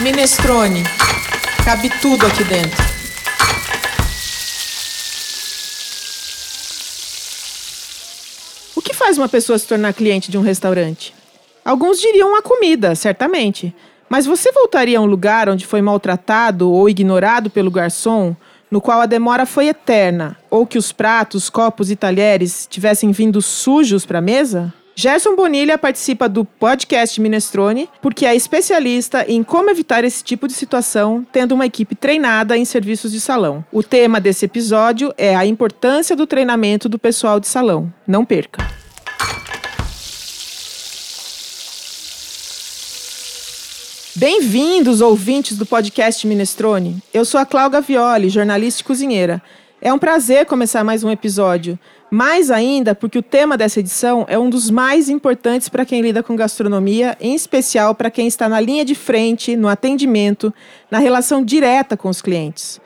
Minestrone. Cabe tudo aqui dentro. O que faz uma pessoa se tornar cliente de um restaurante? Alguns diriam a comida, certamente. Mas você voltaria a um lugar onde foi maltratado ou ignorado pelo garçom, no qual a demora foi eterna, ou que os pratos, copos e talheres tivessem vindo sujos para a mesa? Gerson Bonilha participa do podcast Minestrone porque é especialista em como evitar esse tipo de situação, tendo uma equipe treinada em serviços de salão. O tema desse episódio é a importância do treinamento do pessoal de salão. Não perca! Bem-vindos, ouvintes do podcast Minestrone. Eu sou a Cláudia Violi, jornalista e cozinheira. É um prazer começar mais um episódio. Mais ainda porque o tema dessa edição é um dos mais importantes para quem lida com gastronomia, em especial para quem está na linha de frente, no atendimento, na relação direta com os clientes.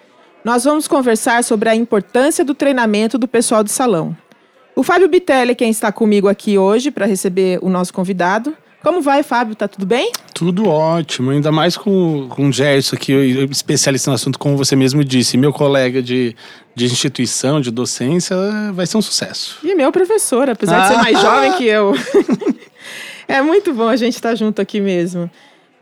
Nós vamos conversar sobre a importância do treinamento do pessoal de salão. O Fábio Bitelli, quem está comigo aqui hoje para receber o nosso convidado. Como vai, Fábio? Tá tudo bem? Tudo ótimo, ainda mais com, com o Gerson, que especialista no assunto, como você mesmo disse, meu colega de, de instituição, de docência, vai ser um sucesso. E meu professor, apesar ah. de ser mais jovem que eu. é muito bom a gente estar junto aqui mesmo.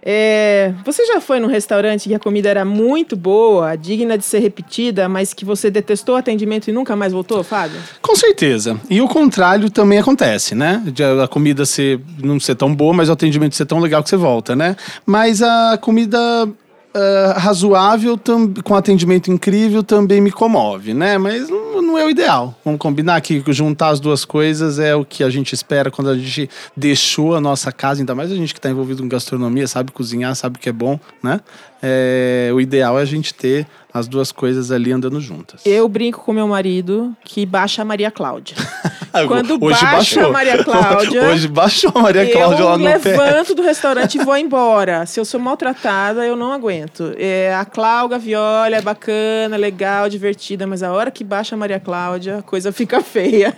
É, você já foi num restaurante que a comida era muito boa, digna de ser repetida, mas que você detestou o atendimento e nunca mais voltou, Fábio? Com certeza. E o contrário também acontece, né? De a comida ser, não ser tão boa, mas o atendimento ser tão legal que você volta, né? Mas a comida uh, razoável, com atendimento incrível, também me comove, né? Mas não, não, é o ideal. Vamos combinar que juntar as duas coisas é o que a gente espera quando a gente deixou a nossa casa, ainda mais a gente que está envolvido com gastronomia, sabe cozinhar, sabe o que é bom, né? É, o ideal é a gente ter as duas coisas ali andando juntas. Eu brinco com meu marido que baixa a Maria Cláudia. Quando Hoje baixa baixou. a Maria Cláudia. Hoje baixou a Maria Cláudia lá no pé. Eu levanto do restaurante e vou embora. Se eu sou maltratada, eu não aguento. É, a Cláudia Viola é bacana, legal, divertida, mas a hora que baixa a Maria Cláudia, a coisa fica feia.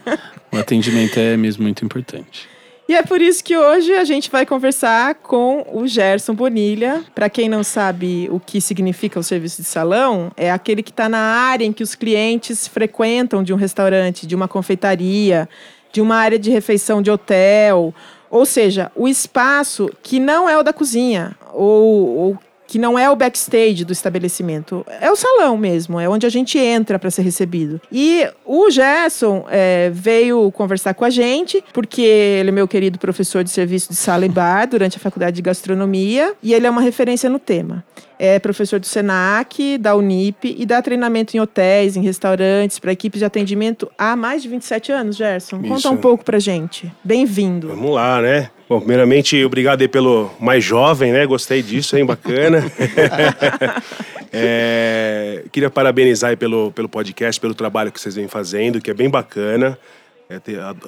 O atendimento é mesmo muito importante. E é por isso que hoje a gente vai conversar com o Gerson Bonilha. Para quem não sabe o que significa o serviço de salão, é aquele que está na área em que os clientes frequentam de um restaurante, de uma confeitaria, de uma área de refeição de hotel. Ou seja, o espaço que não é o da cozinha, ou, ou que não é o backstage do estabelecimento, é o salão mesmo, é onde a gente entra para ser recebido. E o Gerson é, veio conversar com a gente, porque ele é meu querido professor de serviço de sala e bar durante a faculdade de gastronomia, e ele é uma referência no tema é professor do SENAC, da Unip e dá treinamento em hotéis, em restaurantes, para equipes de atendimento há mais de 27 anos, Gerson. Isso. Conta um pouco pra gente. Bem-vindo. Vamos lá, né? Bom, primeiramente, obrigado aí pelo mais jovem, né? Gostei disso, hein? Bacana. é, queria parabenizar aí pelo, pelo podcast, pelo trabalho que vocês vêm fazendo, que é bem bacana. É,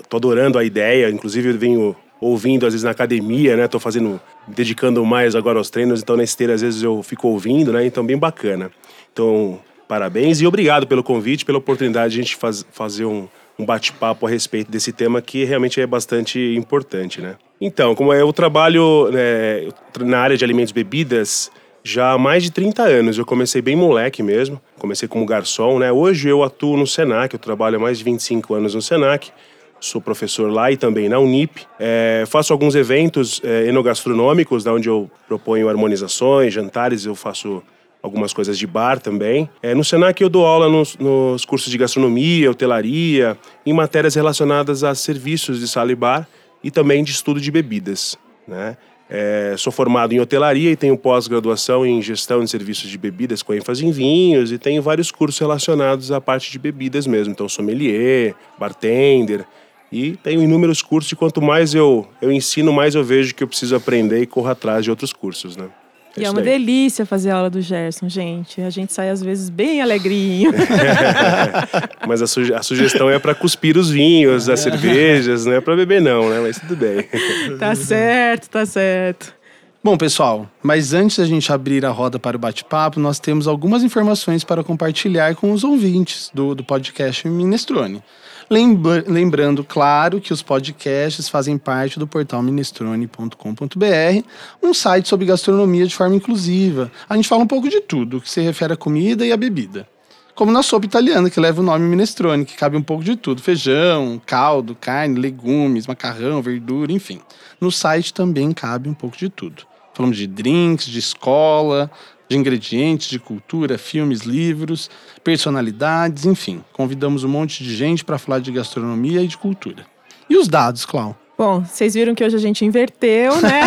tô adorando a ideia, inclusive eu venho ouvindo às vezes na academia, né? Tô fazendo, dedicando mais agora aos treinos, então na esteira às vezes eu fico ouvindo, né? Então bem bacana. Então, parabéns e obrigado pelo convite, pela oportunidade de a gente faz, fazer um, um bate-papo a respeito desse tema que realmente é bastante importante, né? Então, como é eu trabalho né, na área de alimentos e bebidas já há mais de 30 anos. Eu comecei bem moleque mesmo, comecei como garçom, né? Hoje eu atuo no Senac, eu trabalho há mais de 25 anos no Senac sou professor lá e também na Unip. É, faço alguns eventos é, enogastronômicos, da onde eu proponho harmonizações, jantares, eu faço algumas coisas de bar também. É, no Senac eu dou aula nos, nos, cursos de gastronomia, hotelaria, em matérias relacionadas a serviços de sala e bar e também de estudo de bebidas, né? É, sou formado em hotelaria e tenho pós-graduação em gestão de serviços de bebidas com ênfase em vinhos e tenho vários cursos relacionados à parte de bebidas mesmo. Então, sommelier, bartender, e tenho inúmeros cursos e quanto mais eu, eu ensino, mais eu vejo que eu preciso aprender e corro atrás de outros cursos, né? É e é uma daí. delícia fazer aula do Gerson, gente. A gente sai às vezes bem alegrinho. Mas a, suge a, sugestão é para cuspir os vinhos, as cervejas, não é para beber não, né? Mas tudo bem. tá certo, tá certo. Bom, pessoal, mas antes da gente abrir a roda para o bate-papo, nós temos algumas informações para compartilhar com os ouvintes do, do podcast Minestrone. Lembra- lembrando, claro, que os podcasts fazem parte do portal minestrone.com.br, um site sobre gastronomia de forma inclusiva. A gente fala um pouco de tudo, que se refere à comida e à bebida. Como na sopa italiana, que leva o nome minestrone, que cabe um pouco de tudo: feijão, caldo, carne, legumes, macarrão, verdura, enfim. No site também cabe um pouco de tudo. Falamos de drinks, de escola, de ingredientes, de cultura, filmes, livros, personalidades, enfim. Convidamos um monte de gente para falar de gastronomia e de cultura. E os dados, Clau? Bom, vocês viram que hoje a gente inverteu, né?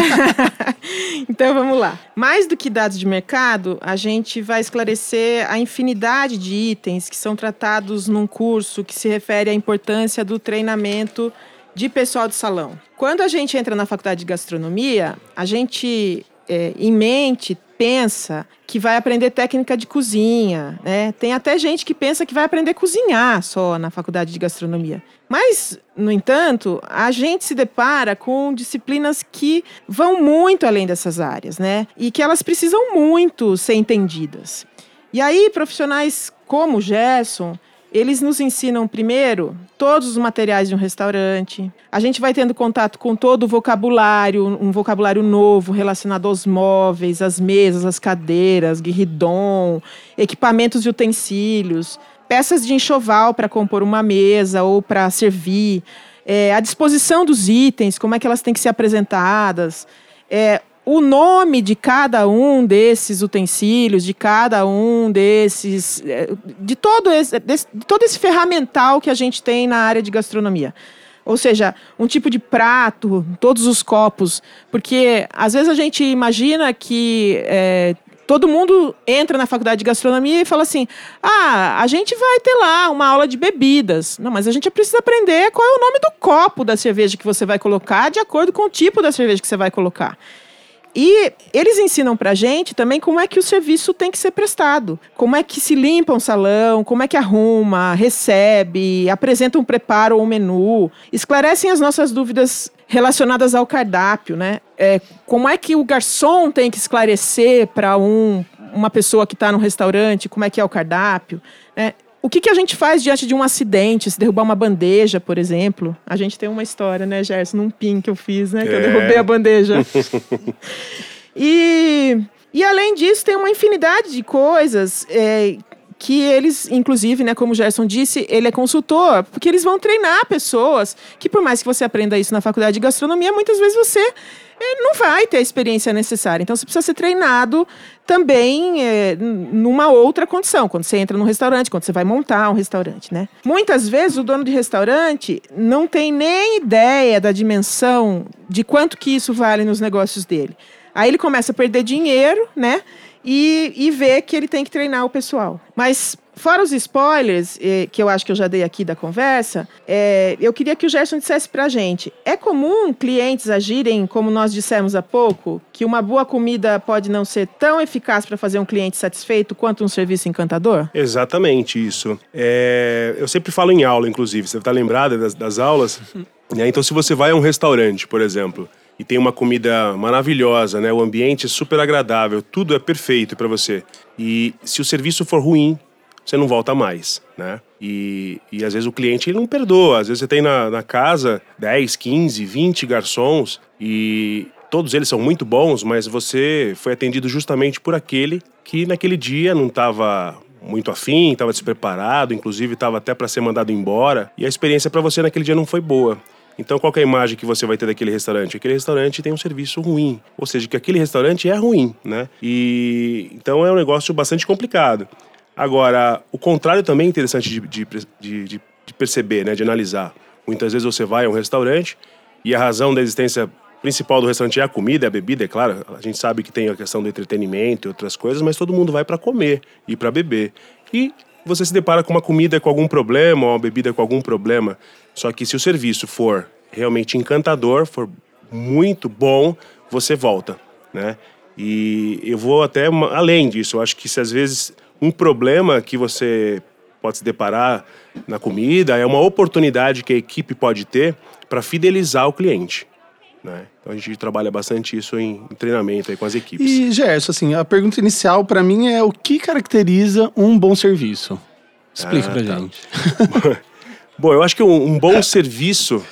então vamos lá. Mais do que dados de mercado, a gente vai esclarecer a infinidade de itens que são tratados num curso que se refere à importância do treinamento de pessoal de salão. Quando a gente entra na faculdade de gastronomia, a gente, é, em mente, pensa que vai aprender técnica de cozinha, né? Tem até gente que pensa que vai aprender a cozinhar só na faculdade de gastronomia. Mas, no entanto, a gente se depara com disciplinas que vão muito além dessas áreas, né? E que elas precisam muito ser entendidas. E aí, profissionais como o Gerson, eles nos ensinam primeiro todos os materiais de um restaurante. A gente vai tendo contato com todo o vocabulário, um vocabulário novo relacionado aos móveis, às mesas, às cadeiras, guirridom, equipamentos e utensílios, peças de enxoval para compor uma mesa ou para servir, é, a disposição dos itens, como é que elas têm que ser apresentadas, é, o nome de cada um desses utensílios, de cada um desses. eh, de todo esse, de todo esse ferramental que a gente tem na área de gastronomia. Ou seja, um tipo de prato, todos os copos. Porque às vezes a gente imagina que eh, todo mundo entra na faculdade de gastronomia e fala assim: ah, a gente vai ter lá uma aula de bebidas. Não, mas a gente precisa aprender qual é o nome do copo da cerveja que você vai colocar, de acordo com o tipo da cerveja que você vai colocar. E eles ensinam pra gente também como é que o serviço tem que ser prestado. Como é que se limpa um salão, como é que arruma, recebe, apresenta um preparo ou um menu. Esclarecem as nossas dúvidas relacionadas ao cardápio, né? É, como é que o garçom tem que esclarecer para um, uma pessoa que está no restaurante como é que é o cardápio, né? O que, que a gente faz diante de um acidente, se derrubar uma bandeja, por exemplo? A gente tem uma história, né, Gerson, num pin que eu fiz, né? Que eu É. derrubei a bandeja. E, e além disso, tem uma infinidade de coisas é, que eles, inclusive, né, como o Gerson disse, ele é consultor, porque eles vão treinar pessoas que, por mais que você aprenda isso na faculdade de gastronomia, muitas vezes você é, não vai ter a experiência necessária. Então, você precisa ser treinado também é, numa outra condição, quando você entra num restaurante, quando você vai montar um restaurante, né? Muitas vezes, o dono de restaurante não tem nem ideia da dimensão de quanto que isso vale nos negócios dele. Aí ele começa a perder dinheiro, né? E, e vê que ele tem que treinar o pessoal. Mas, fora os spoilers, eh, que eu acho que eu já dei aqui da conversa, eh, eu queria que o Gerson dissesse pra gente: é comum clientes agirem, como nós dissemos há pouco, que uma boa comida pode não ser tão eficaz para fazer um cliente satisfeito quanto um serviço encantador? Exatamente isso. É, eu sempre falo em aula, inclusive. Você está lembrada das, das aulas? Né? Então, se você vai a um restaurante, por exemplo, e tem uma comida maravilhosa, né? O ambiente é super agradável, tudo é perfeito para você. E se o serviço for ruim, você não volta mais, né? E, e às vezes o cliente ele não perdoa. Às vezes você tem na, na casa 10, 15, 20 garçons e todos eles são muito bons, mas você foi atendido justamente por aquele que naquele dia não estava muito afim, estava despreparado, inclusive estava até para ser mandado embora. E a experiência para você naquele dia não foi boa. Então, qual é a imagem que você vai ter daquele restaurante? Aquele restaurante tem um serviço ruim, ou seja, que aquele restaurante é ruim, né? E então é um negócio bastante complicado. Agora, o contrário também é interessante de, de, de, de- de perceber, né? De analisar. Muitas vezes você vai a um restaurante e a razão da existência principal do restaurante é a comida, é a bebida, é claro. A gente sabe que tem a questão do entretenimento e outras coisas, mas todo mundo vai para comer e para beber. E você se depara com uma comida com algum problema ou uma bebida com algum problema. Só que se o serviço for realmente encantador, for muito bom, você volta, né? E eu vou até além disso. Eu acho que se às vezes um problema que você pode se deparar na comida é uma oportunidade que a equipe pode ter para fidelizar o cliente. Né? Então a gente trabalha bastante isso em, em treinamento aí com as equipes. E, Gerson, assim, a pergunta inicial para mim é o que caracteriza um bom serviço? Explica Ah, pra tá. gente. Bom, eu acho que um, um bom serviço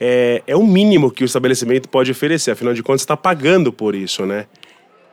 é, é o mínimo que o estabelecimento pode oferecer. Afinal de contas, está pagando por isso, né?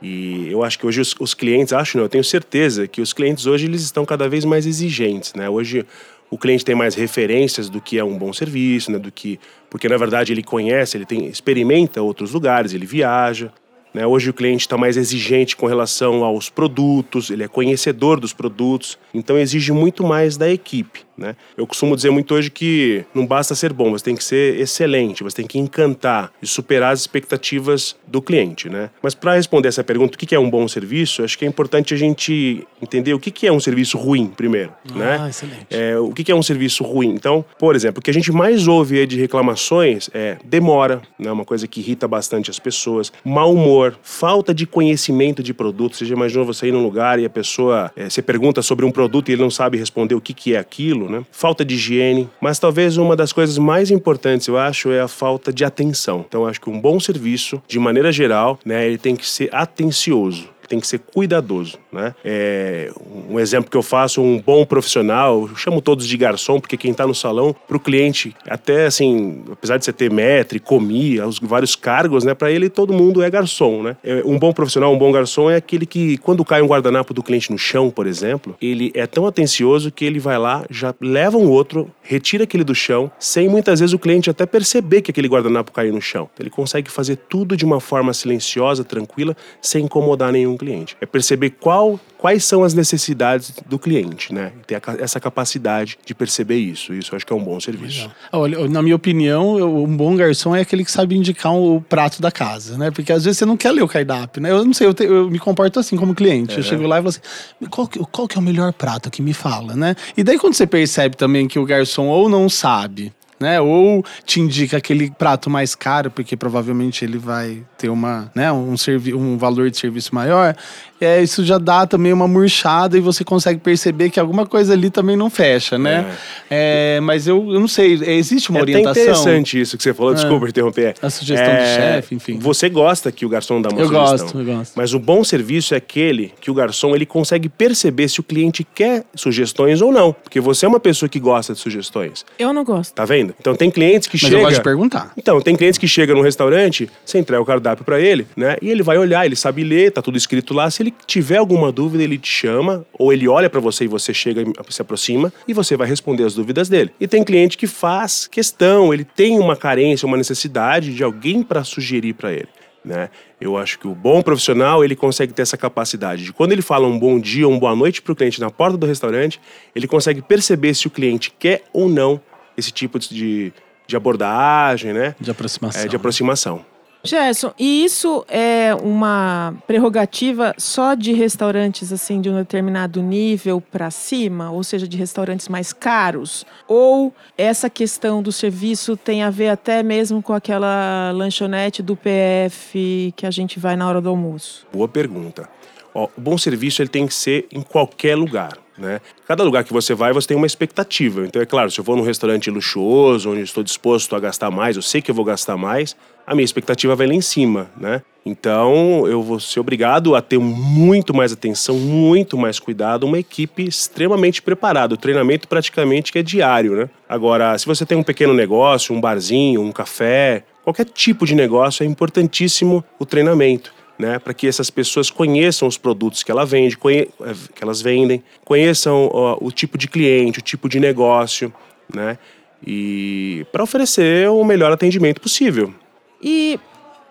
E eu acho que hoje os, os, clientes, acho não, eu tenho certeza que os clientes hoje eles estão cada vez mais exigentes, né? Hoje o cliente tem mais referências do que é um bom serviço, né? Do que porque na verdade ele conhece, ele tem experimenta outros lugares, ele viaja. Né? Hoje o cliente está mais exigente com relação aos produtos, ele é conhecedor dos produtos, então exige muito mais da equipe. Né? Eu costumo dizer muito hoje que não basta ser bom, você tem que ser excelente, você tem que encantar e superar as expectativas do cliente. Né? Mas para responder essa pergunta, o que é um bom serviço, acho que é importante a gente entender o que é um serviço ruim primeiro. Ah, né? excelente. É, o que é um serviço ruim? Então, por exemplo, o que a gente mais ouve de reclamações é demora, né? uma coisa que irrita bastante as pessoas, mau humor, falta de conhecimento de produto. Você já imaginou você ir num lugar e a pessoa, é, você pergunta sobre um produto e ele não sabe responder o que, que é aquilo, né? Falta de higiene, mas talvez uma das coisas mais importantes, eu acho, é a falta de atenção. Então, acho que um bom serviço, de maneira geral, né, ele tem que ser atencioso tem que ser cuidadoso, né? É, um exemplo que eu faço, um bom profissional, chamo todos de garçom, porque quem está no salão, para o cliente, até assim, apesar de você ter metre, comi, os vários cargos, né? Para ele, todo mundo é garçom, né? É, um bom profissional, um bom garçom é aquele que, quando cai um guardanapo do cliente no chão, por exemplo, ele é tão atencioso que ele vai lá, já leva um outro, retira aquele do chão, sem muitas vezes o cliente até perceber que aquele guardanapo caiu no chão. Ele consegue fazer tudo de uma forma silenciosa, tranquila, sem incomodar nenhum cliente. É perceber qual, quais são as necessidades do cliente, né? Ter essa capacidade de perceber isso. Isso acho que é um bom serviço. Olha, na minha opinião, um bom garçom é aquele que sabe indicar o prato da casa, né? Porque às vezes você não quer ler o cardápio, né? Eu não sei, eu, te, eu me comporto assim como cliente. É. Eu chego lá e falo assim, qual que, qual que é o melhor prato que me fala, né? E daí quando você percebe também que o garçom ou não sabe, né? Ou te indica aquele prato mais caro, porque provavelmente ele vai ter uma, né, um, servi um valor de serviço maior é, isso já dá também uma murchada e você consegue perceber que alguma coisa ali também não fecha, né? É. É, mas eu, eu não sei, existe uma é orientação? É interessante isso que você falou, desculpa interromper. A sugestão do é, chefe, enfim. Você gosta que o garçom dá uma eu sugestão. Eu gosto, eu gosto. Mas o bom serviço é aquele que o garçom ele consegue perceber se o cliente quer sugestões ou não. Porque você é uma pessoa que gosta de sugestões. Eu não gosto. Tá vendo? Então tem clientes que mas chegam... eu gosto de perguntar. Então, tem clientes que chegam no restaurante, você entrega o cardápio para ele, né? E ele vai olhar, ele sabe ler, tá tudo escrito lá. Se ele tiver alguma dúvida, ele te chama, ou ele olha para você e você chega e se aproxima, e você vai responder as dúvidas dele. E tem cliente que faz questão, ele tem uma carência, uma necessidade de alguém para sugerir para ele. Né? Eu acho que o bom profissional ele consegue ter essa capacidade de quando ele fala um bom dia, uma boa noite para o cliente na porta do restaurante, ele consegue perceber se o cliente quer ou não esse tipo de, de abordagem, né? De aproximação. É, de aproximação. Gerson, e isso é uma prerrogativa só de restaurantes assim de um determinado nível para cima, ou seja, de restaurantes mais caros? Ou essa questão do serviço tem a ver até mesmo com aquela lanchonete do PF que a gente vai na hora do almoço? Boa pergunta. Ó, o bom serviço ele tem que ser em qualquer lugar. Né? Cada lugar que você vai, você tem uma expectativa. Então, é claro, se eu vou num restaurante luxuoso, onde estou disposto a gastar mais, eu sei que eu vou gastar mais, a minha expectativa vai lá em cima, né? Então, eu vou ser obrigado a ter muito mais atenção, muito mais cuidado, uma equipe extremamente preparada. O treinamento praticamente que é diário, né? Agora, se você tem um pequeno negócio, um barzinho, um café, qualquer tipo de negócio, é importantíssimo o treinamento né, para que essas pessoas conheçam os produtos que, ela vende, eh, que elas vendem, conheçam ó, o tipo de cliente, o tipo de negócio, né, e para oferecer o melhor atendimento possível. E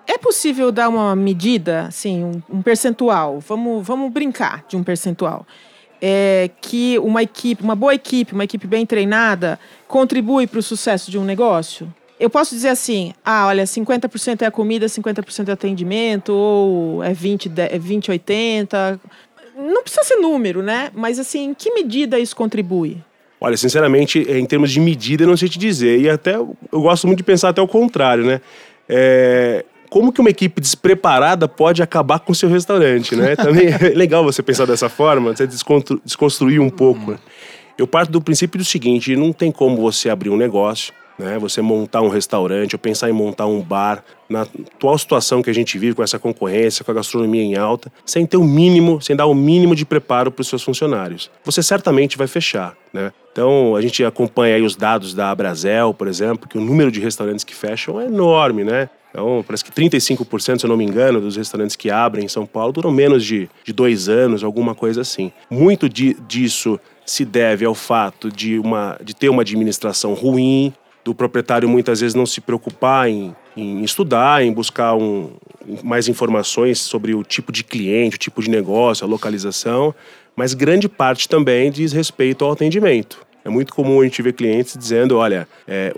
é possível dar uma medida, assim, um, um percentual? Vamos, vamos brincar de um percentual. É, que uma equipe, uma boa equipe, uma equipe bem treinada, contribui para o sucesso de um negócio? Eu posso dizer assim, ah, olha, 50% é a comida, 50% é atendimento, ou é 20, é 20, 80. Não precisa ser número, né? Mas assim, em que medida isso contribui? Olha, sinceramente, em termos de medida, eu não sei te dizer. E até eu gosto muito de pensar até o contrário, né? É, como que uma equipe despreparada pode acabar com o seu restaurante, né? Também é legal você pensar dessa forma, você desconstruir um pouco. Né? Eu parto do princípio do seguinte: não tem como você abrir um negócio né? Você montar um restaurante ou pensar em montar um bar na atual situação que a gente vive com essa concorrência, com a gastronomia em alta, sem ter o mínimo, sem dar o mínimo de preparo para os seus funcionários. Você certamente vai fechar, né? Então, a gente acompanha aí os dados da Abrazel, por exemplo, que o número de restaurantes que fecham é enorme, né? Então, parece que 35%, se eu não me engano, dos restaurantes que abrem em São Paulo duram menos de, de dois anos, alguma coisa assim. Muito de, disso se deve ao fato de, uma, de ter uma administração ruim, do proprietário muitas vezes não se preocupar em, em estudar, em buscar um, mais informações sobre o tipo de cliente, o tipo de negócio, a localização, mas grande parte também diz respeito ao atendimento. É muito comum a gente ver clientes dizendo: olha, é,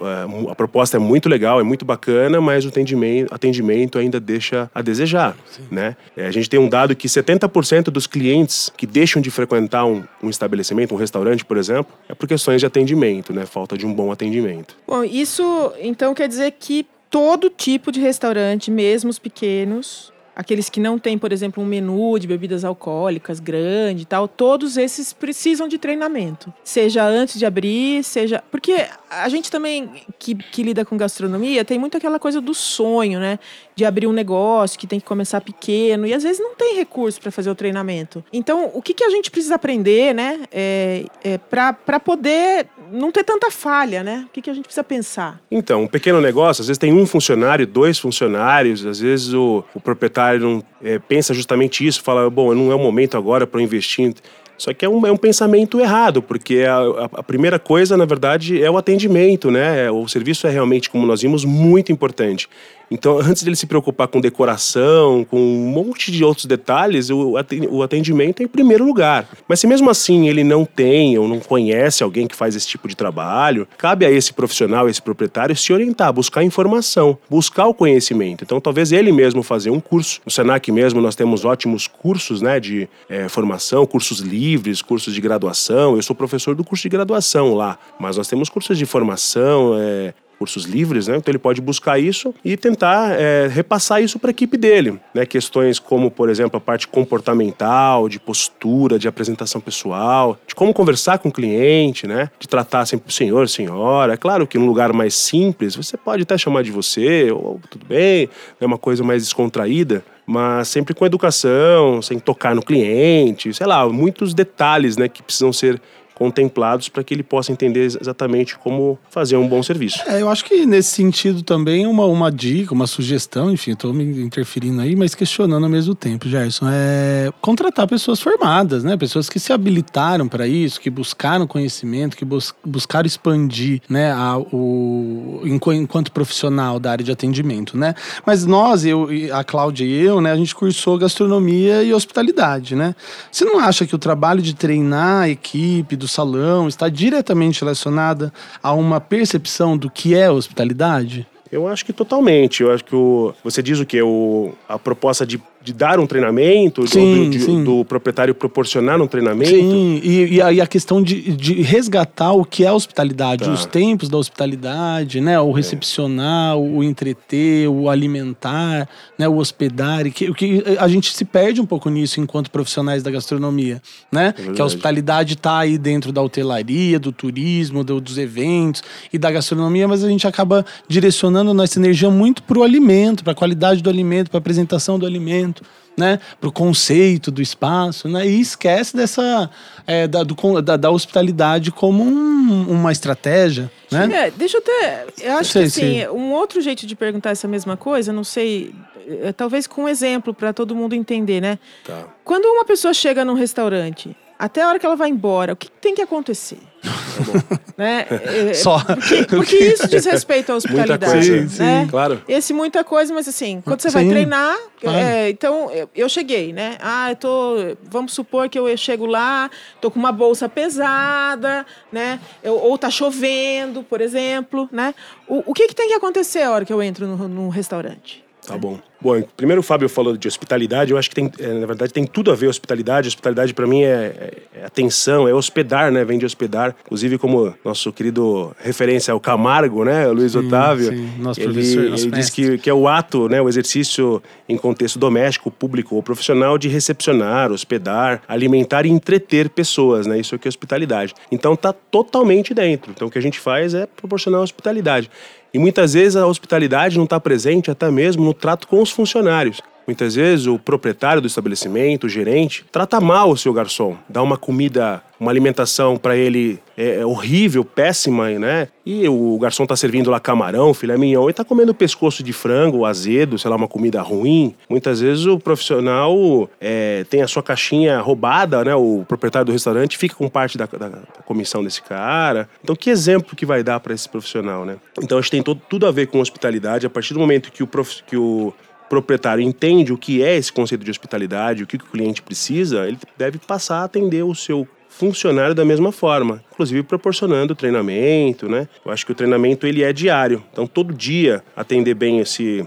a proposta é muito legal, é muito bacana, mas o atendimento, atendimento ainda deixa a desejar. Né? É, a gente tem um dado que 70% dos clientes que deixam de frequentar um, um, estabelecimento, um restaurante, por exemplo, é por questões de atendimento, né? falta de um bom atendimento. Bom, isso então quer dizer que todo tipo de restaurante, mesmo os pequenos, aqueles que não têm, por exemplo, um menu de bebidas alcoólicas grande e tal, todos esses precisam de treinamento. Seja antes de abrir, seja. Porque a gente também, que, que lida com gastronomia, tem muito aquela coisa do sonho, né? De abrir um negócio que tem que começar pequeno e às vezes não tem recurso para fazer o treinamento. Então, o que, que a gente precisa aprender, né? É, é para poder não ter tanta falha, né? O que, que a gente precisa pensar? Então, um pequeno negócio, às vezes tem um funcionário, dois funcionários, às vezes o, o proprietário não é, pensa justamente isso, fala, bom, não é o momento agora para investir. Só que é um, é um pensamento errado, porque a, a, a, primeira coisa, na verdade, é o atendimento, né? O serviço é realmente, como nós vimos, muito importante. Então, antes dele se preocupar com decoração, com um monte de outros detalhes, o atendimento é em primeiro lugar. Mas se mesmo assim ele não tem ou não conhece alguém que faz esse tipo de trabalho, cabe a esse profissional, esse proprietário, se orientar, buscar informação, buscar o conhecimento. Então, talvez ele mesmo fazer um curso. No Senac mesmo nós temos ótimos cursos né, de é, formação, cursos livres, cursos de graduação. Eu sou professor do curso de graduação lá, mas nós temos cursos de formação, é, cursos livres, né? Então ele pode buscar isso e tentar é, repassar isso para a equipe dele, né? Questões como, por exemplo, a parte comportamental, de postura, de apresentação pessoal, de como conversar com o cliente, né? De tratar sempre senhor, senhora. É claro que num lugar mais simples você pode até chamar de você ou tudo bem, é uma coisa mais descontraída, mas sempre com educação, sem tocar no cliente, sei lá, muitos detalhes, né? Que precisam ser contemplados para que ele possa entender exatamente como fazer um bom serviço. É, eu acho que nesse sentido também uma, uma dica, uma sugestão, enfim, estou me interferindo aí, mas questionando ao mesmo tempo, Gerson, é contratar pessoas formadas, né? Pessoas que se habilitaram para isso, que buscaram conhecimento, que bus buscaram expandir, né, a, o, enquanto profissional da área de atendimento, né? Mas nós, eu, a Cláudia e eu, né, a gente cursou gastronomia e hospitalidade, né? Você não acha que o trabalho de treinar a equipe, do salão está diretamente relacionada a uma percepção do que é hospitalidade? Eu acho que totalmente. Eu acho que o, você diz o que? O, a proposta de de dar um treinamento, sim, do, de, do, proprietário proporcionar um treinamento. Sim, e, e, a, e a questão de, de, resgatar o que é a hospitalidade, tá. os tempos da hospitalidade, né? O é. recepcionar, é. o entreter, o alimentar, né? o hospedar. Que, que a gente se perde um pouco nisso enquanto profissionais da gastronomia, né? É que a hospitalidade está aí dentro da hotelaria, do turismo, do, dos eventos e da gastronomia, mas a gente acaba direcionando nossa energia muito para o alimento, para a qualidade do alimento, para a apresentação do alimento né, para o conceito do espaço, né, e esquece dessa é, da, do, da, da, hospitalidade como um, uma estratégia, né? É, deixa eu até, eu acho sei, que assim, sei. um outro jeito de perguntar essa mesma coisa, não sei, é, talvez com um exemplo para todo mundo entender, né? Tá. Quando uma pessoa chega num restaurante, até a hora que ela vai embora, o que tem que acontecer? né? É, é, Só. Porque, porque, isso diz respeito à hospitalidade. Muita coisa. Né? Sim, claro. Esse muita coisa, mas assim, quando você sim. vai treinar, claro. é, então eu cheguei, né? Ah, eu tô. Vamos supor que eu chego lá, tô com uma bolsa pesada, né? Eu, ou tá chovendo, por exemplo, né? O, o que, que tem que acontecer a hora que eu entro no, no restaurante? Tá bom. Bom, primeiro o Fábio falou de hospitalidade, eu acho que tem, é, na verdade tem tudo a ver hospitalidade. Hospitalidade para mim é, é, é, atenção, é hospedar, né? Vem de hospedar. Inclusive como nosso querido referência é o Camargo, né? O Luiz sim, Otávio. Sim, nosso ele, professor, nosso ele diz que, que é o ato, né? O exercício em contexto doméstico, público ou profissional de recepcionar, hospedar, alimentar e entreter pessoas, né? Isso aqui é hospitalidade. Então tá totalmente dentro. Então o que a gente faz é proporcionar hospitalidade. E muitas vezes a hospitalidade não está presente até mesmo no trato com os funcionários. Muitas vezes o proprietário do estabelecimento, o gerente, trata mal o seu garçom, dá uma comida, uma alimentação para ele é, é, horrível, péssima, né? E o garçom tá servindo lá camarão, filé mignon e tá comendo pescoço de frango, azedo, sei lá, uma comida ruim. Muitas vezes o profissional é, tem a sua caixinha roubada, né? O proprietário do restaurante fica com parte da, da, comissão desse cara. Então, que exemplo que vai dar para esse profissional, né? Então, acho que tem todo, tudo a ver com hospitalidade. A partir do momento que o, prof, que o proprietário entende o que é esse conceito de hospitalidade, o que o cliente precisa, ele deve passar a atender o seu funcionário da mesma forma, inclusive proporcionando treinamento, né? Eu acho que o treinamento ele é diário, então todo dia atender bem esse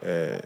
é,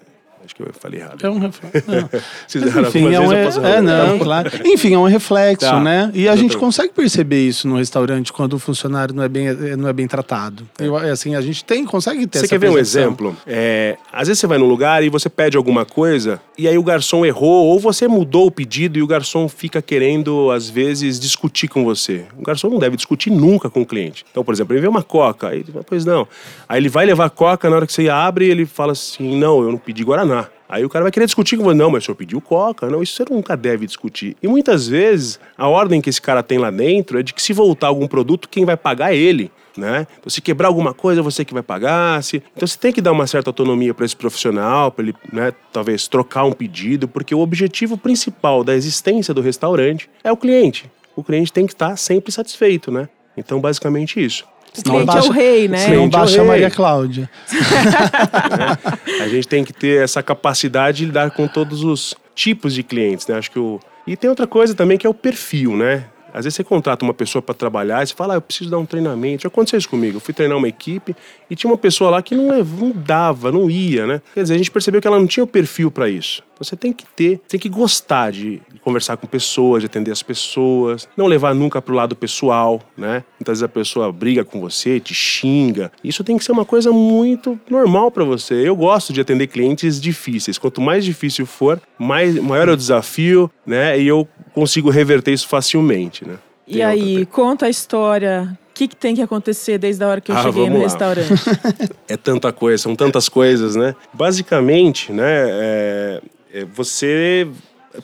que eu falei errado. É um reflexo. Enfim, é, um, é, não, claro. Enfim, é um reflexo, tá. né? E a gente consegue perceber isso no restaurante quando o funcionário não é bem, não é bem tratado. Eu, assim, a gente tem, consegue ter Você quer ver um exemplo? É, às vezes você vai num lugar e você pede alguma coisa e aí o garçom errou ou você mudou o pedido e o garçom fica querendo, às vezes, discutir com você. O garçom não deve discutir nunca com o cliente. Então, por exemplo, ele vê uma coca, aí pois não. Aí ele vai levar a coca, na hora que você abre, ele fala assim, não, eu não pedi Guaraná. Aí o cara vai querer discutir com você. Não, mas o senhor pediu coca. Não, isso você nunca deve discutir. E muitas vezes, a ordem que esse cara tem lá dentro é de que se voltar algum produto, quem vai pagar é ele. Né? Então, se quebrar alguma coisa, você que vai pagar. Se... Então, você tem que dar uma certa autonomia para esse profissional, para ele, né, talvez, trocar um pedido, porque o objetivo principal da existência do restaurante é o cliente. O cliente tem que estar sempre satisfeito, né? Então, basicamente isso. O cliente baixa, é o rei, né? Não baixa é a Maria Cláudia. é. A gente tem que ter essa capacidade de lidar com todos os tipos de clientes, né? Acho que o... E tem outra coisa também que é o perfil, né? Às vezes você contrata uma pessoa para trabalhar e você fala, ah, eu preciso dar um treinamento. Já aconteceu isso comigo. Eu fui treinar uma equipe e tinha uma pessoa lá que não, não dava, não ia, né? Quer dizer, a gente percebeu que ela não tinha o perfil para isso. Você tem que ter, tem que gostar de conversar com pessoas, de atender as pessoas, não levar nunca pro lado pessoal, né? Muitas vezes a pessoa briga com você, te xinga. Isso tem que ser uma coisa muito normal para você. Eu gosto de atender clientes difíceis. Quanto mais difícil for, mais maior é o desafio, né? E eu consigo reverter isso facilmente, né? Tem e aí, conta a história o que, que, tem que acontecer desde a hora que eu ah, cheguei no lá. restaurante? é tanta coisa, são tantas coisas, né? Basicamente, né, é você...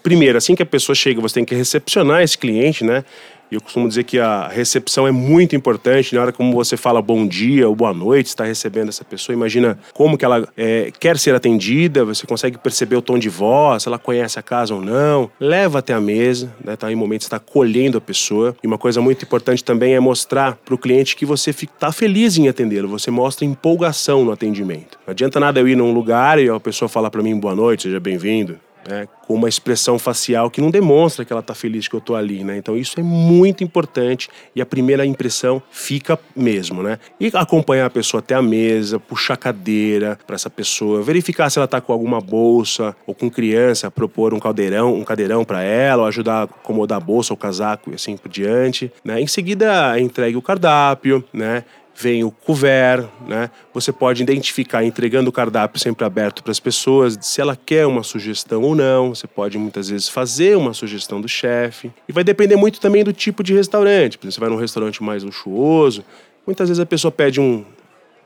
Primeiro, assim que a pessoa chega, você tem que recepcionar esse cliente, né? E eu costumo dizer que a recepção é muito importante. Na hora como você fala bom dia ou boa noite, está recebendo essa pessoa, imagina como que ela é, quer ser atendida, você consegue perceber o tom de voz, ela conhece a casa ou não. Leva até a mesa, né? Tá em momento está colhendo a pessoa. E uma coisa muito importante também é mostrar para o cliente que você está feliz em atendê-lo. Você mostra empolgação no atendimento. Não adianta nada eu ir num lugar e a pessoa falar para mim boa noite, seja bem-vindo né, com uma expressão facial que não demonstra que ela está feliz que eu estou ali, né? Então isso é muito importante e a primeira impressão fica mesmo, né? E acompanhar a pessoa até a mesa, puxar a cadeira para essa pessoa, verificar se ela está com alguma bolsa ou com criança, propor um caldeirão, um cadeirão para ela, ou ajudar a acomodar a bolsa, o casaco e assim por diante, né? Em seguida entregue o cardápio, né? Vem o couvert, né? Você pode identificar entregando o cardápio sempre aberto para as pessoas, se ela quer uma sugestão ou não. Você pode muitas vezes fazer uma sugestão do chefe. E vai depender muito também do tipo de restaurante. Por exemplo, você vai num restaurante mais luxuoso, muitas vezes a pessoa pede um,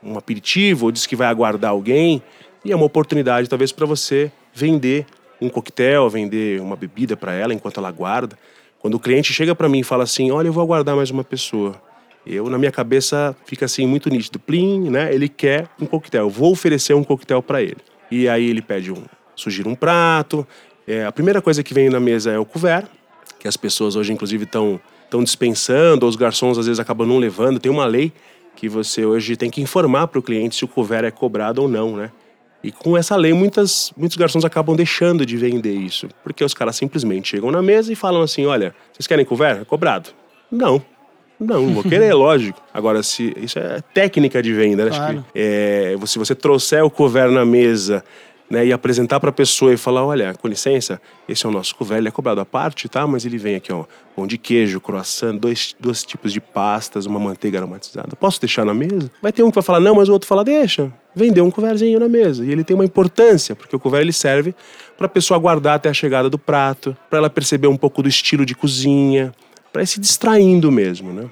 um aperitivo ou diz que vai aguardar alguém, e é uma oportunidade talvez para você vender um coquetel, vender uma bebida para ela enquanto ela aguarda. Quando o cliente chega para mim e fala assim: "Olha, eu vou aguardar mais uma pessoa" eu, na minha cabeça, fica assim muito nítido. Plim, né? Ele quer um coquetel. Eu vou oferecer um coquetel para ele. E aí ele pede um, sugira um prato. É, a primeira coisa que vem na mesa é o couvert, que as pessoas hoje, inclusive, estão estão dispensando, ou os garçons às vezes acabam não levando. Tem uma lei que você hoje tem que informar para o cliente se o couvert é cobrado ou não, né? E com essa lei, muitas, muitos garçons acabam deixando de vender isso, porque os caras simplesmente chegam na mesa e falam assim: olha, vocês querem couvert? É cobrado. Não, não, vou querer, lógico. Agora, se isso é técnica de venda, né? Claro. Acho que, é, se você trouxer o couvert na mesa né, e apresentar para a pessoa e falar, olha, com licença, esse é o nosso couvert, ele é cobrado à parte, tá? Mas ele vem aqui, ó, pão de queijo, croissant, dois, dois tipos de pastas, uma manteiga aromatizada. Posso deixar na mesa? Vai ter um que vai falar, não, mas o outro fala, deixa. Vendeu um couvertzinho na mesa. E ele tem uma importância, porque o couvert ele serve para a pessoa guardar até a chegada do prato, para ela perceber um pouco do estilo de cozinha, para ir se distraindo mesmo, né?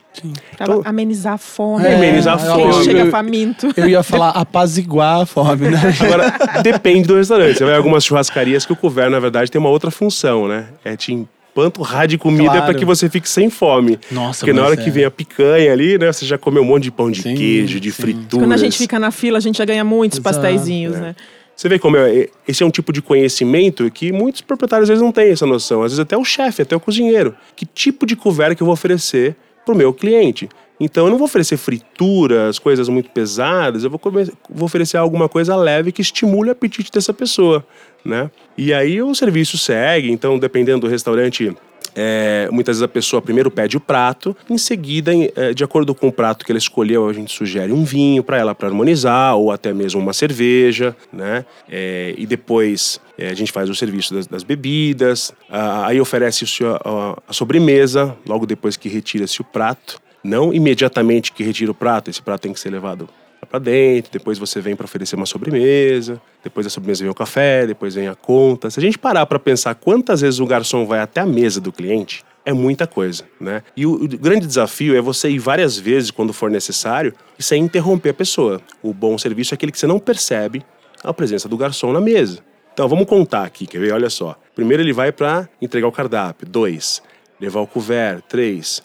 Pra Então- amenizar a fome. É, amenizar a Quem fome. chega faminto. Eu ia falar apaziguar a fome, né? Agora, depende do restaurante. Você vai em algumas churrascarias que o couvert, na verdade, tem uma outra função, né? É te empanturrar de comida Claro. para que você fique sem fome. Nossa, Porque na hora é. que vem a picanha ali, né? Você já comeu um monte de pão de Sim, queijo, de sim. frituras. Quando a gente fica na fila, a gente já ganha muitos Exato, pastéisinhos, né? Você vê como é, esse é um tipo de conhecimento que muitos proprietários às vezes não têm essa noção. Às vezes até o chefe, até o cozinheiro. Que tipo de couvert que eu vou oferecer para o meu cliente? Então eu não vou oferecer frituras, coisas muito pesadas. Eu vou, come- vou oferecer alguma coisa leve que estimule o apetite dessa pessoa, né? E aí o serviço segue. Então dependendo do restaurante é, muitas vezes a pessoa primeiro pede o prato, em seguida, é, de acordo com o prato que ela escolheu, a gente sugere um vinho para ela para harmonizar, ou até mesmo uma cerveja, né? É, e depois é, a gente faz o serviço das, das bebidas, aí oferece-se a, a- a sobremesa, logo depois que retira-se o prato. Não imediatamente que retira o prato, esse prato tem que ser levado para dentro, depois você vem para oferecer uma sobremesa, depois da sobremesa vem o café, depois vem a conta. Se a gente parar para pensar quantas vezes o garçom vai até a mesa do cliente, é muita coisa, né? E o, o grande desafio é você ir várias vezes quando for necessário e sem interromper a pessoa. O bom serviço é aquele que você não percebe a presença do garçom na mesa. Então vamos contar aqui, quer ver? Olha só. Primeiro ele vai para entregar o cardápio. Dois, levar o couvert. Três,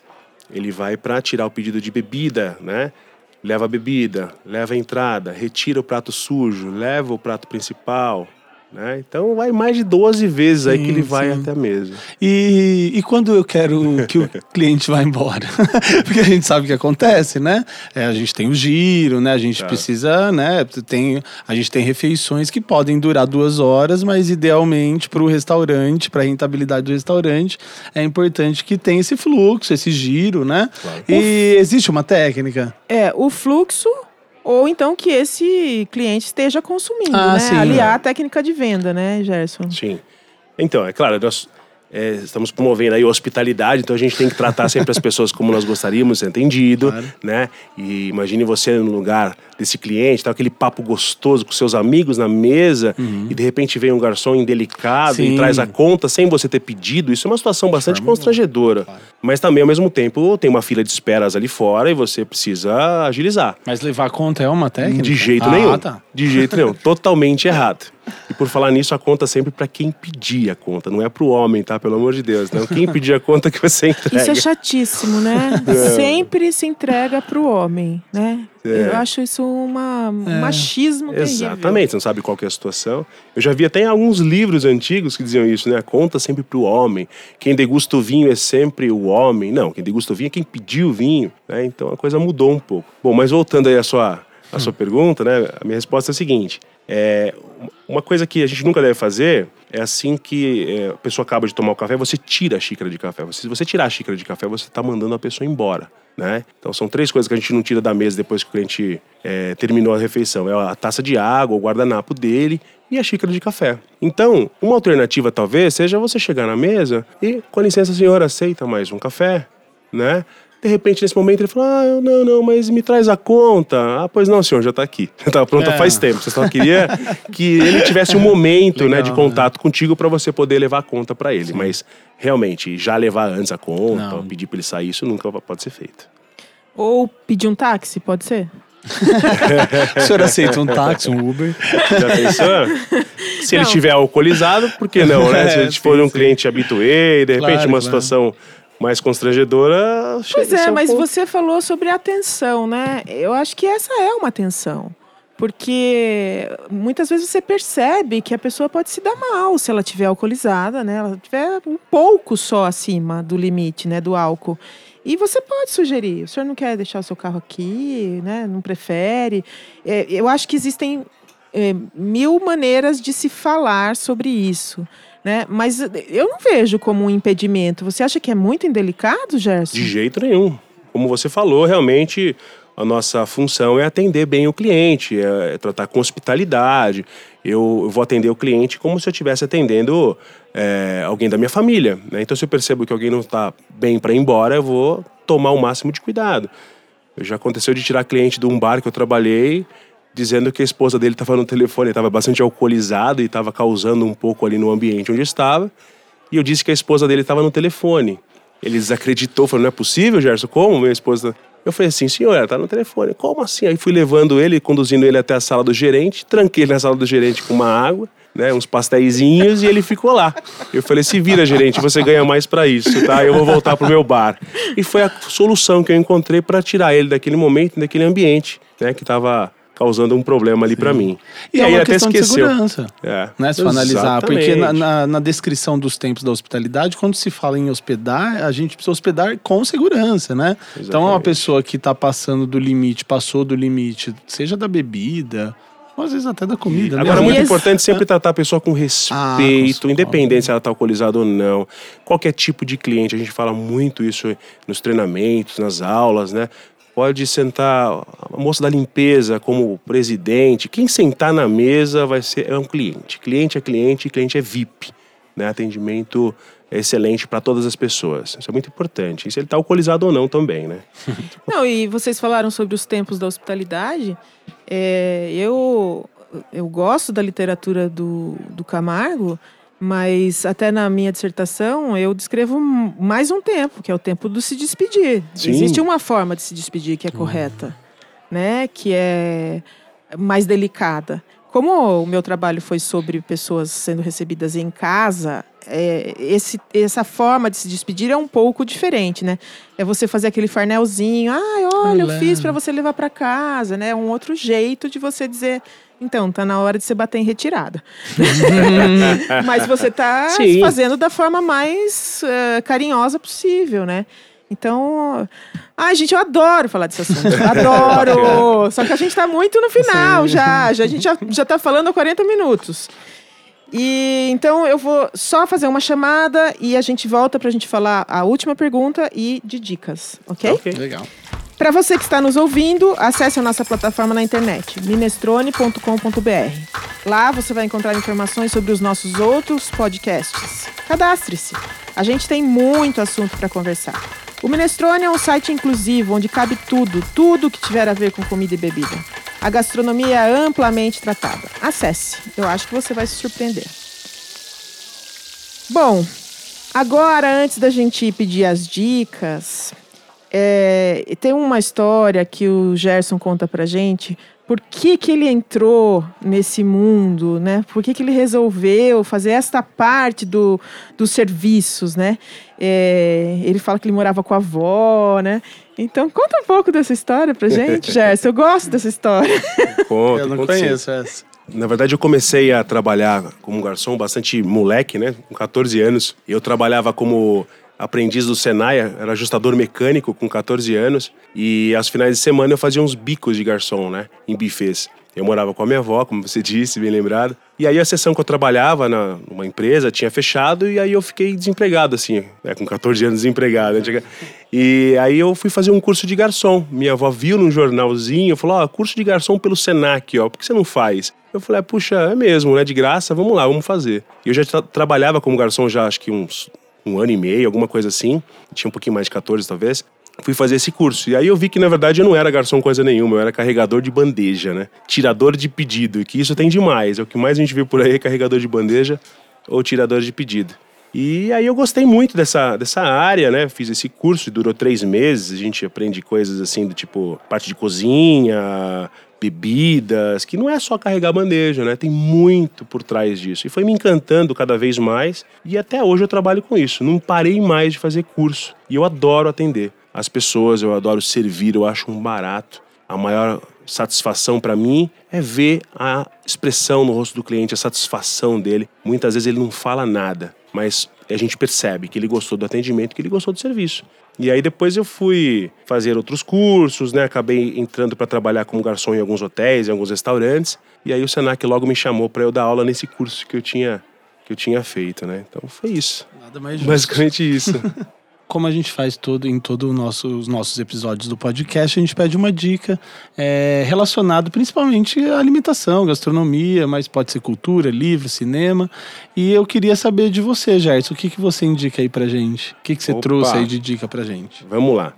ele vai para tirar o pedido de bebida, né? Leva a bebida, leva a entrada, retira o prato sujo, leva o prato principal, né? Então vai mais de 12 vezes aí que ele Sim, vai sim. até a mesa. E, e quando eu quero que o cliente vá embora? Porque a gente sabe o que acontece, né? É, a gente tem o giro, né? A gente Tá. precisa, né? Tem, a gente tem refeições que podem durar duas horas, mas idealmente para o restaurante, para a rentabilidade do restaurante, é importante que tenha esse fluxo, esse giro, né? Claro. E existe uma técnica? É, o fluxo ou então que esse cliente esteja consumindo, Ah, né? sim. Aliar a técnica de venda, né, Gerson? Sim. Então, é claro, nós é, estamos promovendo aí hospitalidade, então a gente tem que tratar sempre as pessoas como nós gostaríamos, entendido, né? E imagine você no lugar desse cliente, tá aquele papo gostoso com seus amigos na mesa e de repente vem um garçom indelicado Sim. e traz a conta sem você ter pedido. Isso é uma situação bastante constrangedora. Mas também, ao mesmo tempo, tem uma fila de esperas ali fora e você precisa agilizar. Mas levar conta é uma técnica? De jeito ah, nenhum. Tá. De jeito nenhum. Totalmente errado. E por falar nisso, a conta sempre para quem pedir a conta. Não é pro homem, tá? Pelo amor de Deus. Não. Quem pedir a conta que você entrega. Isso é chatíssimo, né? Sempre se entrega pro homem, né? É. Eu acho isso uma, um machismo terrível. Exatamente, você não sabe qual que é a situação. Eu já vi até em alguns livros antigos que diziam isso, né? A conta sempre pro homem. Quem degusta o vinho é sempre o homem. Não, quem degusta o vinho é quem pediu o vinho. Né? Então a coisa mudou um pouco. Bom, mas voltando aí à sua, à sua pergunta, né? A minha resposta é a seguinte. É, uma coisa que a gente nunca deve fazer é assim que é, a pessoa acaba de tomar o café, você tira a xícara de café. Você- Se você tirar a xícara de café, você está mandando a pessoa embora. Né? Então são três coisas que a gente não tira da mesa depois que o cliente é, terminou a refeição. É a taça de água, o guardanapo dele e a xícara de café. Então, uma alternativa talvez seja você chegar na mesa e, com licença, senhora, aceita mais um café, né? De repente, nesse momento, ele falou: Ah, eu- não, não, mas me traz a conta. Ah, pois não, senhor, já está aqui. Já estava pronta É. faz tempo. Você só queria que ele tivesse um momento né, Legal, de né? contato contigo para você poder levar a conta para ele. Mas, realmente, já levar antes a conta, Não. pedir para ele sair, isso nunca pode ser feito. Ou pedir um táxi, pode ser? O senhor aceita um táxi, um Uber? Já pensou? Se ele Não. estiver alcoolizado, por que não, né? Se É, a gente for sim, um sim. cliente habituê, e de repente Claro, uma claro. situação mais constrangedora. Pois é, um mas pouco- você falou sobre atenção, né? Eu acho que essa é uma atenção. Porque muitas vezes você percebe que a pessoa pode se dar mal se ela estiver alcoolizada, né? Ela estiver um pouco só acima do limite, né, do álcool. E você pode sugerir, o senhor não quer deixar o seu carro aqui, né? Não prefere. É, eu acho que existem é, mil maneiras de se falar sobre isso. Né? Mas eu não vejo como um impedimento. Você acha que é muito indelicado, Gerson? De jeito nenhum. Como você falou, realmente, a nossa função é atender bem o cliente, é, é tratar com hospitalidade. Eu, vou atender o cliente como se eu estivesse atendendo é, alguém da minha família. Né? Então, se eu percebo que alguém não está bem para ir embora, eu vou tomar o máximo de cuidado. Já aconteceu de tirar cliente de um bar que eu trabalhei, dizendo que a esposa dele estava no telefone, estava bastante alcoolizado e estava causando um pouco ali no ambiente onde estava. E eu disse que a esposa dele estava no telefone. Ele desacreditou, falou: não é possível, Gerson, como minha esposa. Eu falei assim, senhor, ela tá no telefone. Como assim? Aí fui levando ele, conduzindo ele até a sala do gerente, tranquei ele na sala do gerente com uma água, né, uns pastéisinhos e ele ficou lá. Eu falei, se vira, gerente, você ganha mais para isso, tá? Eu vou voltar pro meu bar. E foi a solução que eu encontrei para tirar ele daquele momento, daquele ambiente, né, que tava causando um problema ali para mim. E, e é aí uma até questão esqueceu. de segurança, é. né? Se for analisar, porque na, na, na, descrição dos tempos da hospitalidade, quando se fala em hospedar, a gente precisa hospedar com segurança, né? Exatamente. Então, uma pessoa que está passando do limite, passou do limite, seja da bebida, ou às vezes até da comida. Né? Agora, é muito importante sempre tratar a pessoa com respeito, ah, independente se ela está alcoolizada ou não. Qualquer tipo de cliente, a gente fala muito isso nos treinamentos, nas aulas, né? Pode sentar a moça da limpeza como presidente. Quem sentar na mesa vai ser é um cliente. Cliente é cliente, cliente é VIP. Né? Atendimento é excelente para todas as pessoas. Isso é muito importante. E se ele está alcoolizado ou não também, né? Não, e vocês falaram sobre os tempos da hospitalidade. É, eu, eu gosto da literatura do, do Camargo, mas até na minha dissertação eu descrevo mais um tempo, que é o tempo do se despedir. Sim. Existe uma forma de se despedir que é correta, né? Que é mais delicada. Como o meu trabalho foi sobre pessoas sendo recebidas em casa, é, esse, essa forma de se despedir é um pouco diferente, né? É você fazer aquele farnelzinho, ai, olha, eu fiz para você levar para casa, né? É um outro jeito de você dizer então, tá na hora de você bater em retirada. Mas você tá Sim. fazendo da forma mais uh, carinhosa possível, né? Então, ai, gente, eu adoro falar desse assunto. Adoro! Só que a gente tá muito no final Sim. já. já. A gente já, já tá falando há 40 minutos. E então eu vou só fazer uma chamada e a gente volta para a gente falar a última pergunta e de dicas, ok? Ok, legal. Para você que está nos ouvindo, acesse a nossa plataforma na internet, minestrone.com.br. Lá você vai encontrar informações sobre os nossos outros podcasts. Cadastre-se. A gente tem muito assunto para conversar. O Minestrone é um site inclusivo onde cabe tudo, tudo que tiver a ver com comida e bebida. A gastronomia é amplamente tratada. Acesse, eu acho que você vai se surpreender. Bom, agora antes da gente pedir as dicas, é, tem uma história que o Gerson conta pra gente. Por que, que ele entrou nesse mundo, né? Por que, que ele resolveu fazer esta parte do, dos serviços, né? É, ele fala que ele morava com a avó, né? Então, conta um pouco dessa história pra gente, Gerson. Eu gosto dessa história. Conto, eu não conheço essa. Na verdade, eu comecei a trabalhar como garçom bastante moleque, né? Com 14 anos. Eu trabalhava como aprendiz do Senai, era ajustador mecânico com 14 anos. E aos finais de semana eu fazia uns bicos de garçom, né? Em bufês. Eu morava com a minha avó, como você disse, bem lembrado. E aí a sessão que eu trabalhava na, numa empresa tinha fechado e aí eu fiquei desempregado, assim, né, com 14 anos desempregado. Né? E aí eu fui fazer um curso de garçom. Minha avó viu num jornalzinho, falou, ó, oh, curso de garçom pelo Senac, ó, por que você não faz? Eu falei, ah, puxa, é mesmo, né, de graça, vamos lá, vamos fazer. E eu já tra trabalhava como garçom já acho que uns um ano e meio, alguma coisa assim. Tinha um pouquinho mais de 14, talvez. Fui fazer esse curso. E aí eu vi que, na verdade, eu não era garçom coisa nenhuma. Eu era carregador de bandeja, né? Tirador de pedido. E que isso tem demais. É o que mais a gente vê por aí, carregador de bandeja ou tirador de pedido. E aí eu gostei muito dessa, dessa área, né? Fiz esse curso, durou três meses. A gente aprende coisas assim do tipo parte de cozinha, bebidas, que não é só carregar bandeja, né? Tem muito por trás disso. E foi me encantando cada vez mais e até hoje eu trabalho com isso. Não parei mais de fazer curso. E eu adoro atender as pessoas, eu adoro servir, eu acho um barato. A maior satisfação para mim é ver a expressão no rosto do cliente, a satisfação dele. Muitas vezes ele não fala nada, mas a gente percebe que ele gostou do atendimento, que ele gostou do serviço. E aí depois eu fui fazer outros cursos, né? Acabei entrando para trabalhar como garçom em alguns hotéis, em alguns restaurantes. E aí o Senac logo me chamou para eu dar aula nesse curso que eu tinha que eu tinha feito, né? Então foi isso. Nada mais justo. Basicamente isso. como a gente faz todo em todos nosso, os nossos episódios do podcast, a gente pede uma dica é, relacionada principalmente à alimentação, gastronomia, mas pode ser cultura, livro, cinema. E eu queria saber de você, Gerson, o que, que você indica aí pra gente? O que, que você Opa. trouxe aí de dica pra gente? Vamos lá.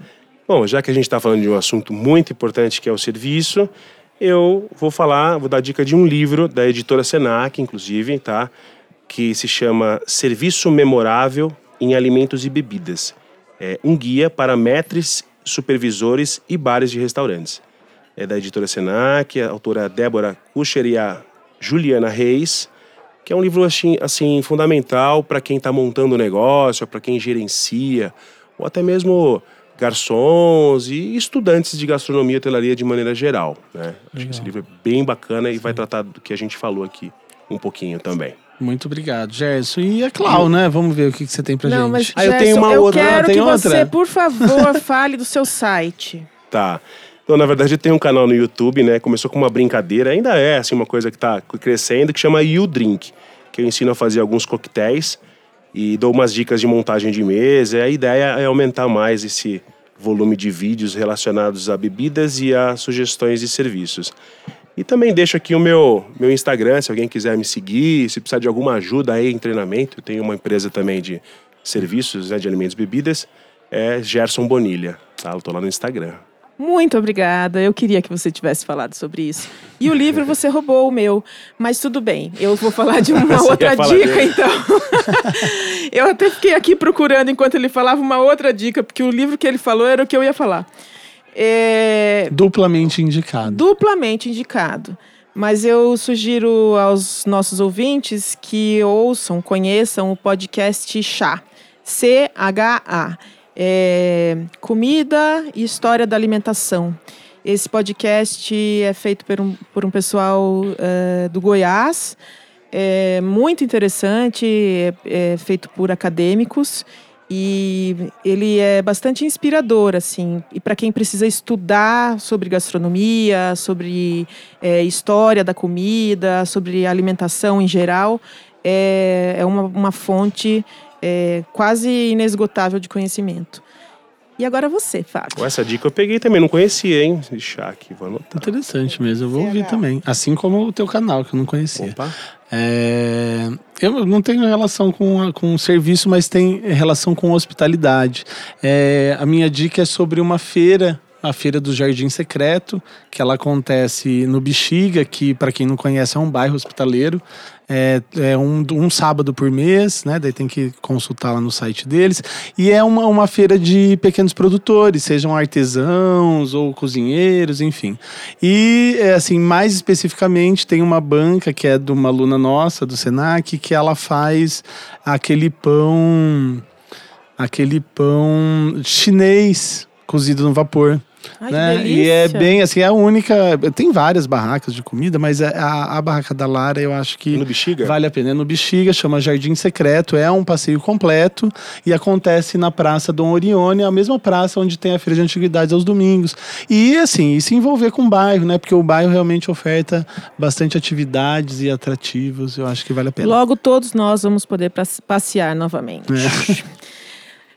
Bom, já que a gente está falando de um assunto muito importante que é o serviço, eu vou falar, vou dar dica de um livro da editora Senac, inclusive, tá? Que se chama Serviço Memorável em Alimentos e Bebidas. É um guia para mestres, supervisores e bares de restaurantes. É da editora Senac, a autora Débora Kucher e a Juliana Reis, que é um livro assim, assim fundamental para quem está montando o negócio, para quem gerencia, ou até mesmo garçons e estudantes de gastronomia e hotelaria de maneira geral. Né? Acho que esse livro é bem bacana e vai tratar do que a gente falou aqui um pouquinho também. Muito obrigado, Gerson. E a Clau, né? Vamos ver o que, que você tem pra Não, gente. mas Ah, eu Gerson, tenho uma outra. quero Ah, tem que outra? você, por favor, fale do seu site. Tá. Então, na verdade, eu tenho um canal no YouTube, né? Começou com uma brincadeira, ainda é assim uma coisa que está crescendo, que chama You Drink, que eu ensino a fazer alguns coquetéis e dou umas dicas de montagem de mesa. E a ideia é aumentar mais esse volume de vídeos relacionados a bebidas e a sugestões de serviços. E também deixo aqui o meu, meu Instagram, se alguém quiser me seguir, se precisar de alguma ajuda aí em treinamento. Eu tenho uma empresa também de serviços né, de alimentos e bebidas, é Gerson Bonilha. Tá? Eu tô lá no Instagram. Muito obrigada. Eu queria que você tivesse falado sobre isso. E o livro você roubou o meu, mas tudo bem. Eu vou falar de uma outra dica, dele? então. eu até fiquei aqui procurando enquanto ele falava uma outra dica, porque o livro que ele falou era o que eu ia falar. É, Duplamente indicado. duplamente indicado. Mas eu sugiro aos nossos ouvintes que ouçam, conheçam o podcast Chá. C-H-A. É, comida e história da alimentação. Esse podcast é feito por um, por um pessoal eh, do Goiás. É muito interessante, é, é feito por acadêmicos e ele é bastante inspirador, assim. E para quem precisa estudar sobre gastronomia, sobre é, história da comida, sobre alimentação em geral, é, é uma, uma fonte é, quase inesgotável de conhecimento. E agora você, Fábio. Com essa dica eu peguei também, não conhecia, hein? Aqui, vou anotar. Interessante mesmo, eu vou ouvir também. Assim como o teu canal, que eu não conhecia. Opa. É, eu não tenho relação com, a- com serviço, mas tem relação com hospitalidade. É, a minha dica é sobre uma feira, a Feira do Jardim Secreto, que ela acontece no Bexiga, que para quem não conhece é um bairro hospitaleiro. É, é um, um sábado por mês, né? Daí tem que consultar lá no site deles. E é uma, uma feira de pequenos produtores, sejam artesãos ou cozinheiros, enfim. E, é, assim, mais especificamente, tem uma banca que é de uma aluna nossa, do Senac, que ela faz aquele pão. aquele pão chinês cozido no vapor. Ai, que né? E é bem assim, é a única. Tem várias barracas de comida, mas a, a, a barraca da Lara eu acho que vale a pena. É no Bexiga, chama Jardim Secreto, é um passeio completo e acontece na Praça Dom Orione, a mesma praça onde tem a Feira de Antiguidades aos domingos. E assim, e se envolver com o bairro, né? Porque o bairro realmente oferta bastante atividades e atrativos, eu acho que vale a pena. Logo todos nós vamos poder pas- passear novamente. É.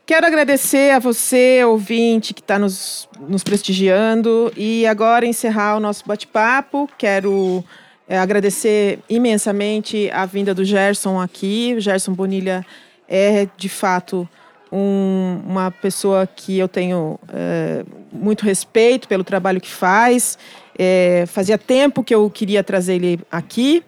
Quero agradecer a você, ouvinte, que está nos, nos prestigiando. E agora encerrar o nosso bate-papo. Quero é, agradecer imensamente a vinda do Gerson aqui. O Gerson Bonilha é, de fato, um- uma pessoa que eu tenho é, muito respeito pelo trabalho que faz. É, fazia tempo que eu queria trazer ele aqui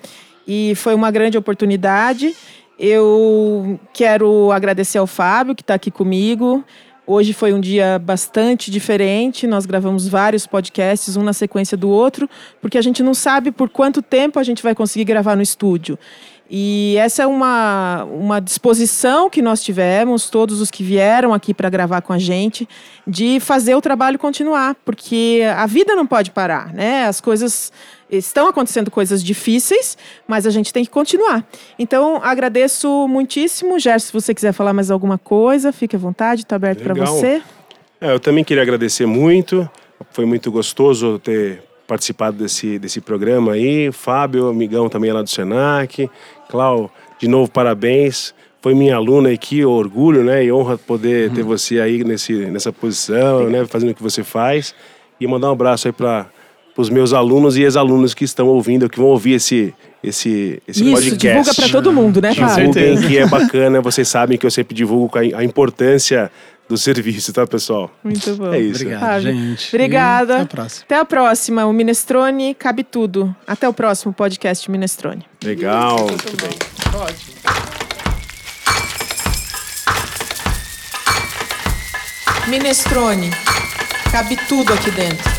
e foi uma grande oportunidade. Eu quero agradecer ao Fábio, que está aqui comigo. Hoje foi um dia bastante diferente. Nós gravamos vários podcasts, um na sequência do outro, porque a gente não sabe por quanto tempo a gente vai conseguir gravar no estúdio. E essa é uma, uma disposição que nós tivemos, todos os que vieram aqui para gravar com a gente, de fazer o trabalho continuar, porque a vida não pode parar, né? As coisas estão acontecendo coisas difíceis, mas a gente tem que continuar. Então, agradeço muitíssimo. Gerson, se você quiser falar mais alguma coisa, fique à vontade, está aberto para você. É, eu também queria agradecer muito. Foi muito gostoso ter participado desse, desse programa aí. Fábio, amigão também lá do Senac. Clau, de novo, parabéns. foi minha aluna aqui, orgulho, né? E honra poder ter você aí nesse, nessa posição, né? Fazendo o que você faz. E mandar um abraço aí para os meus alunos e ex-alunos que estão ouvindo, que vão ouvir esse, esse, esse Isso, podcast. divulga pra todo mundo, né, Fábio? Divulguem, que é bacana. Vocês sabem que eu sempre divulgo a, a importância do serviço, tá, pessoal? Muito bom. É isso. Obrigado, Fábio. gente. Obrigada. Até a próxima. Até a próxima. O Minestrone cabe tudo. Até o próximo podcast Minestrone. Legal. Muito bem. Minestrone. Cabe tudo aqui dentro.